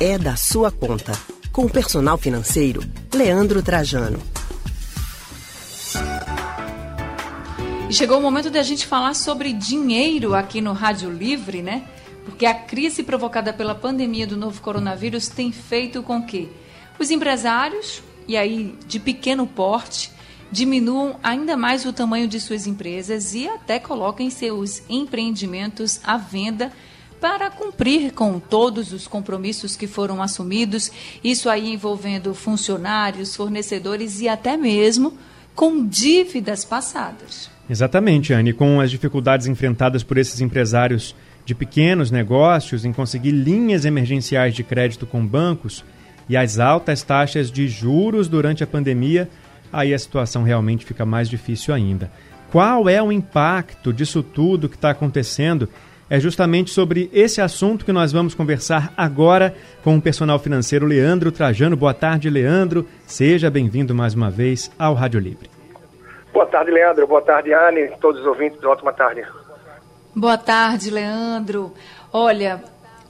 é da sua conta. Com o personal financeiro, Leandro Trajano. chegou o momento de a gente falar sobre dinheiro aqui no Rádio Livre, né? Porque a crise provocada pela pandemia do novo coronavírus tem feito com que os empresários, e aí de pequeno porte, diminuam ainda mais o tamanho de suas empresas e até coloquem seus empreendimentos à venda para cumprir com todos os compromissos que foram assumidos, isso aí envolvendo funcionários, fornecedores e até mesmo com dívidas passadas. Exatamente, Anne. Com as dificuldades enfrentadas por esses empresários de pequenos negócios em conseguir linhas emergenciais de crédito com bancos e as altas taxas de juros durante a pandemia, aí a situação realmente fica mais difícil ainda. Qual é o impacto disso tudo que está acontecendo? É justamente sobre esse assunto que nós vamos conversar agora com o personal financeiro Leandro Trajano. Boa tarde, Leandro. Seja bem-vindo mais uma vez ao Rádio Livre. Boa tarde, Leandro. Boa tarde, Anne. Todos os ouvintes, ótima tarde. Boa tarde, Leandro. Olha,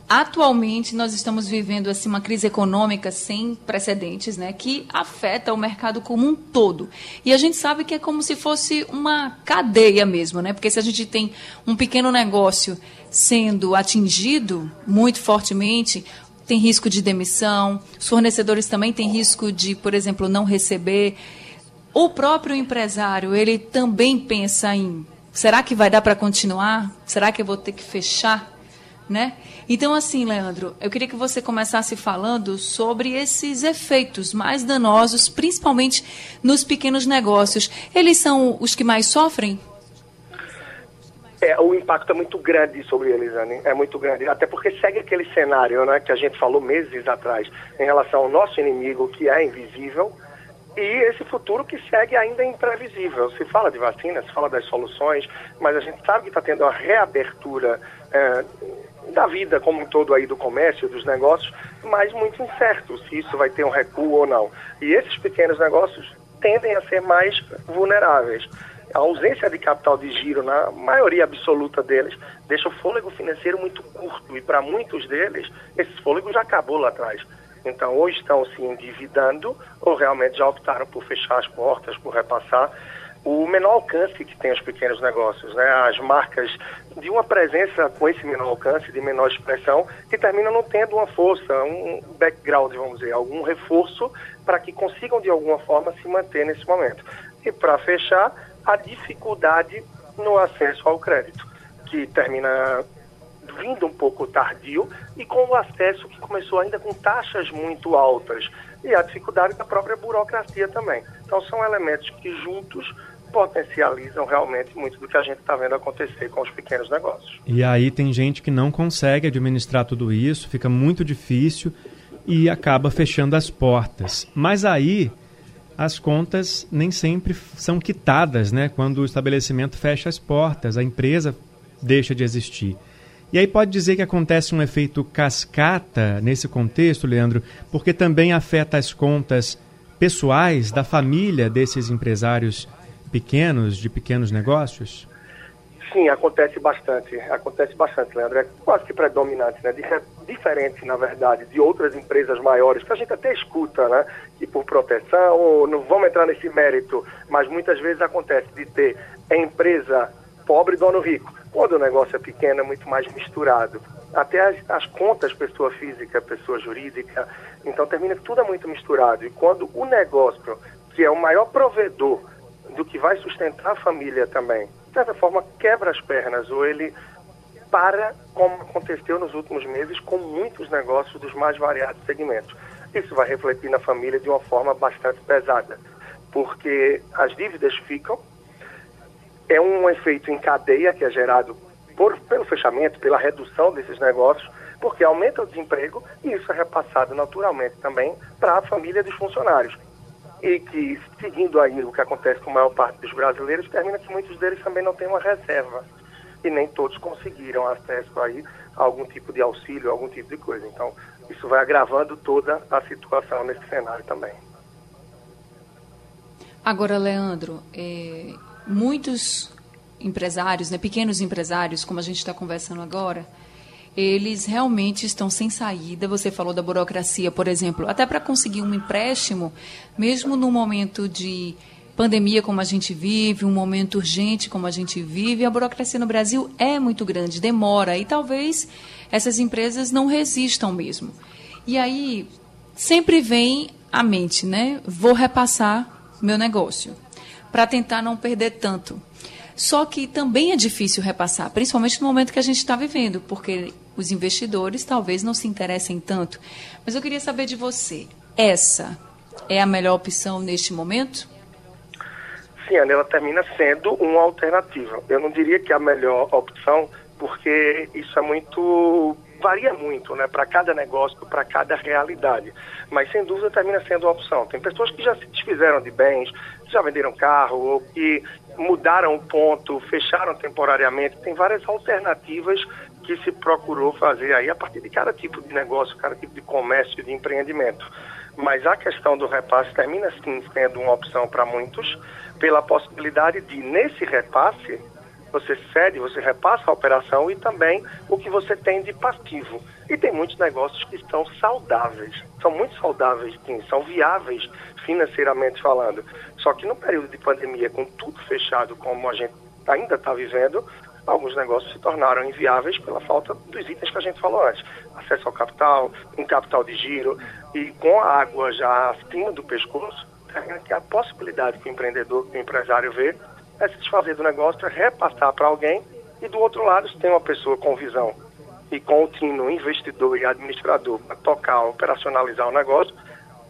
atualmente nós estamos vivendo assim uma crise econômica sem precedentes, né, que afeta o mercado como um todo. E a gente sabe que é como se fosse uma cadeia mesmo, né? Porque se a gente tem um pequeno negócio sendo atingido muito fortemente, tem risco de demissão, os fornecedores também têm risco de, por exemplo, não receber. O próprio empresário, ele também pensa em será que vai dar para continuar? Será que eu vou ter que fechar? Né? Então, assim, Leandro, eu queria que você começasse falando sobre esses efeitos mais danosos, principalmente nos pequenos negócios. Eles são os que mais sofrem? É, o impacto é muito grande sobre eles, Anne. É muito grande. Até porque segue aquele cenário né, que a gente falou meses atrás em relação ao nosso inimigo, que é invisível, e esse futuro que segue ainda imprevisível. Se fala de vacina, se fala das soluções, mas a gente sabe que está tendo a reabertura é, da vida como um todo aí do comércio, dos negócios, mas muito incerto se isso vai ter um recuo ou não. E esses pequenos negócios tendem a ser mais vulneráveis. A ausência de capital de giro, na maioria absoluta deles, deixa o fôlego financeiro muito curto e para muitos deles, esse fôlego já acabou lá atrás. Então, ou estão se endividando, ou realmente já optaram por fechar as portas, por repassar o menor alcance que tem os pequenos negócios, né? As marcas de uma presença com esse menor alcance, de menor expressão, que terminam não tendo uma força, um background, vamos dizer, algum reforço para que consigam de alguma forma se manter nesse momento. E para fechar, a dificuldade no acesso ao crédito, que termina vindo um pouco tardio e com o acesso que começou ainda com taxas muito altas e a dificuldade da própria burocracia também. Então são elementos que juntos potencializam realmente muito do que a gente está vendo acontecer com os pequenos negócios. E aí tem gente que não consegue administrar tudo isso, fica muito difícil e acaba fechando as portas. Mas aí as contas nem sempre são quitadas, né? Quando o estabelecimento fecha as portas, a empresa deixa de existir. E aí pode dizer que acontece um efeito cascata nesse contexto, Leandro, porque também afeta as contas pessoais da família desses empresários pequenos, de pequenos negócios? Sim, acontece bastante. Acontece bastante, Leandro. É quase que predominante, né? Diferente, na verdade, de outras empresas maiores, que a gente até escuta, né? Que por proteção, não vamos entrar nesse mérito, mas muitas vezes acontece de ter empresa pobre e dono rico. Quando o negócio é pequeno, é muito mais misturado. Até as, as contas, pessoa física, pessoa jurídica. Então, termina que tudo é muito misturado. E quando o negócio, que é o maior provedor do que vai sustentar a família também, de certa forma, quebra as pernas ou ele para, como aconteceu nos últimos meses, com muitos negócios dos mais variados segmentos. Isso vai refletir na família de uma forma bastante pesada, porque as dívidas ficam, é um efeito em cadeia que é gerado por, pelo fechamento, pela redução desses negócios, porque aumenta o desemprego e isso é repassado naturalmente também para a família dos funcionários. E que, seguindo aí o que acontece com a maior parte dos brasileiros, termina que muitos deles também não têm uma reserva. E nem todos conseguiram acesso aí a algum tipo de auxílio, algum tipo de coisa. Então, isso vai agravando toda a situação nesse cenário também. Agora, Leandro, é, muitos empresários, né, pequenos empresários, como a gente está conversando agora, eles realmente estão sem saída. Você falou da burocracia, por exemplo, até para conseguir um empréstimo, mesmo no momento de pandemia como a gente vive, um momento urgente como a gente vive, a burocracia no Brasil é muito grande, demora e talvez essas empresas não resistam mesmo. E aí sempre vem à mente, né? Vou repassar meu negócio para tentar não perder tanto. Só que também é difícil repassar, principalmente no momento que a gente está vivendo, porque os investidores talvez não se interessem tanto. Mas eu queria saber de você, essa é a melhor opção neste momento? Sim, ela termina sendo uma alternativa. Eu não diria que é a melhor opção, porque isso é muito varia muito, né, para cada negócio, para cada realidade. Mas sem dúvida termina sendo uma opção. Tem pessoas que já se desfizeram de bens, já venderam carro ou que mudaram o ponto, fecharam temporariamente. Tem várias alternativas que se procurou fazer aí a partir de cada tipo de negócio, cada tipo de comércio, de empreendimento. Mas a questão do repasse termina sim sendo uma opção para muitos, pela possibilidade de, nesse repasse, você cede, você repassa a operação e também o que você tem de passivo. E tem muitos negócios que são saudáveis, são muito saudáveis, sim, são viáveis financeiramente falando. Só que no período de pandemia, com tudo fechado como a gente ainda está vivendo, alguns negócios se tornaram inviáveis pela falta dos itens que a gente falou antes. Acesso ao capital, um capital de giro e com a água já acima do pescoço, que a possibilidade que o empreendedor, que o empresário vê é se desfazer do negócio, é repassar para alguém e do outro lado, se tem uma pessoa com visão e com o tino investidor e administrador para tocar, operacionalizar o negócio,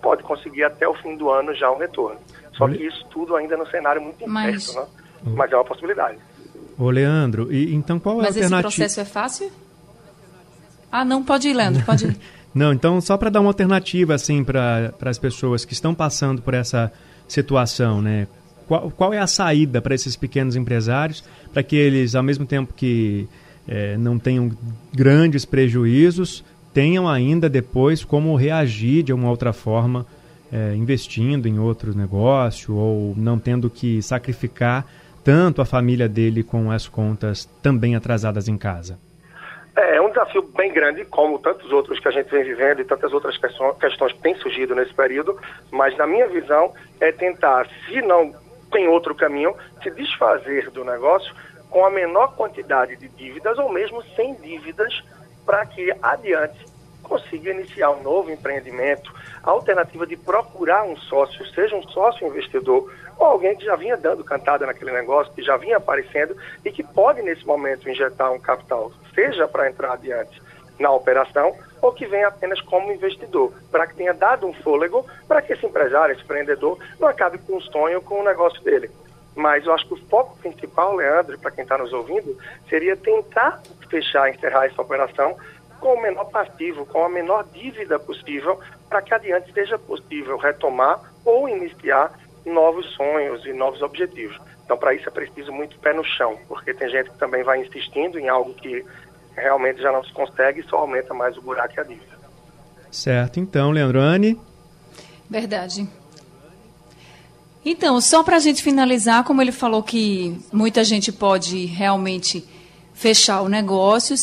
pode conseguir até o fim do ano já um retorno. Só que isso tudo ainda no cenário muito incerto, né? Mas é uma possibilidade. Ô, Leandro, e então qual é Mas a alternativa? Mas esse processo é fácil? Ah, não, pode ir, Leandro, pode ir. não, então só para dar uma alternativa assim para as pessoas que estão passando por essa situação, né? Qual, qual é a saída para esses pequenos empresários, para que eles, ao mesmo tempo que é, não tenham grandes prejuízos, tenham ainda depois como reagir de uma outra forma, é, investindo em outro negócio ou não tendo que sacrificar tanto a família dele com as contas também atrasadas em casa? É, é um desafio bem grande, como tantos outros que a gente vem vivendo e tantas outras questões que têm surgido nesse período, mas na minha visão é tentar, se não tem outro caminho, se desfazer do negócio com a menor quantidade de dívidas ou mesmo sem dívidas para que adiante consiga iniciar um novo empreendimento, a alternativa de procurar um sócio, seja um sócio investidor ou alguém que já vinha dando cantada naquele negócio, que já vinha aparecendo e que pode nesse momento injetar um capital, seja para entrar adiante na operação ou que venha apenas como investidor, para que tenha dado um fôlego para que esse empresário, esse empreendedor, não acabe com um sonho, com o negócio dele. Mas eu acho que o foco principal, Leandro, para quem está nos ouvindo, seria tentar fechar, encerrar essa operação com o menor passivo, com a menor dívida possível, para que adiante seja possível retomar ou iniciar novos sonhos e novos objetivos. Então, para isso é preciso muito pé no chão, porque tem gente que também vai insistindo em algo que realmente já não se consegue e só aumenta mais o buraco e a dívida. Certo, então, Leandrone. Verdade. Então, só para a gente finalizar, como ele falou que muita gente pode realmente fechar o negócio,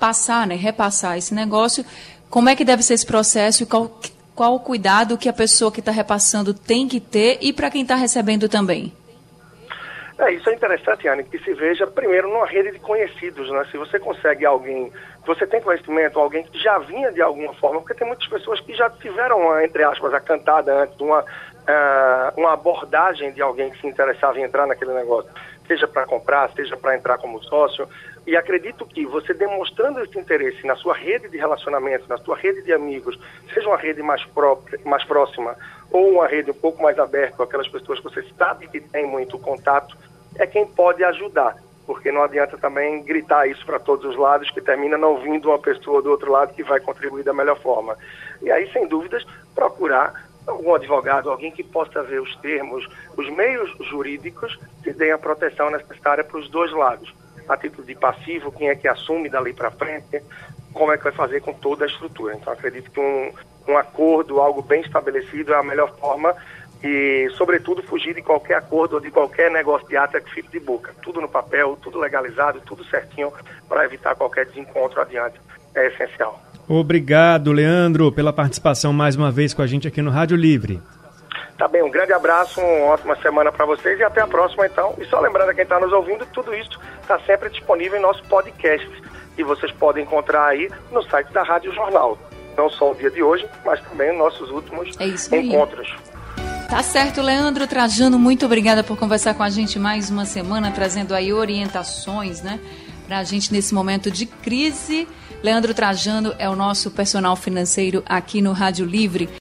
passar, né, repassar esse negócio, como é que deve ser esse processo e qual, qual o cuidado que a pessoa que está repassando tem que ter e para quem está recebendo também? É, isso é interessante, Anne, que se veja primeiro numa rede de conhecidos, né? Se você consegue alguém, você tem conhecimento, alguém que já vinha de alguma forma, porque tem muitas pessoas que já tiveram, entre aspas, a cantada antes, uma, uh, uma abordagem de alguém que se interessava em entrar naquele negócio, seja para comprar, seja para entrar como sócio. E acredito que você demonstrando esse interesse na sua rede de relacionamento, na sua rede de amigos, seja uma rede mais, própria, mais próxima ou uma rede um pouco mais aberta aquelas pessoas que você sabe que tem muito contato, é quem pode ajudar, porque não adianta também gritar isso para todos os lados, que termina não vindo uma pessoa do outro lado que vai contribuir da melhor forma. E aí, sem dúvidas, procurar algum advogado, alguém que possa ver os termos, os meios jurídicos que deem a proteção necessária para os dois lados. A título de passivo, quem é que assume dali para frente, como é que vai fazer com toda a estrutura. Então, acredito que um, um acordo, algo bem estabelecido, é a melhor forma e, sobretudo, fugir de qualquer acordo ou de qualquer negócio de ata que fique de boca. Tudo no papel, tudo legalizado, tudo certinho para evitar qualquer desencontro adiante é essencial. Obrigado, Leandro, pela participação mais uma vez com a gente aqui no Rádio Livre. Tá bem, um grande abraço, uma ótima semana para vocês e até a próxima então. E só lembrando a quem está nos ouvindo, tudo isso está sempre disponível em nosso podcast e vocês podem encontrar aí no site da Rádio Jornal. Não só o dia de hoje, mas também nossos últimos é encontros. Tá certo, Leandro Trajano, muito obrigada por conversar com a gente mais uma semana, trazendo aí orientações, né, para a gente nesse momento de crise. Leandro Trajano é o nosso personal financeiro aqui no Rádio Livre.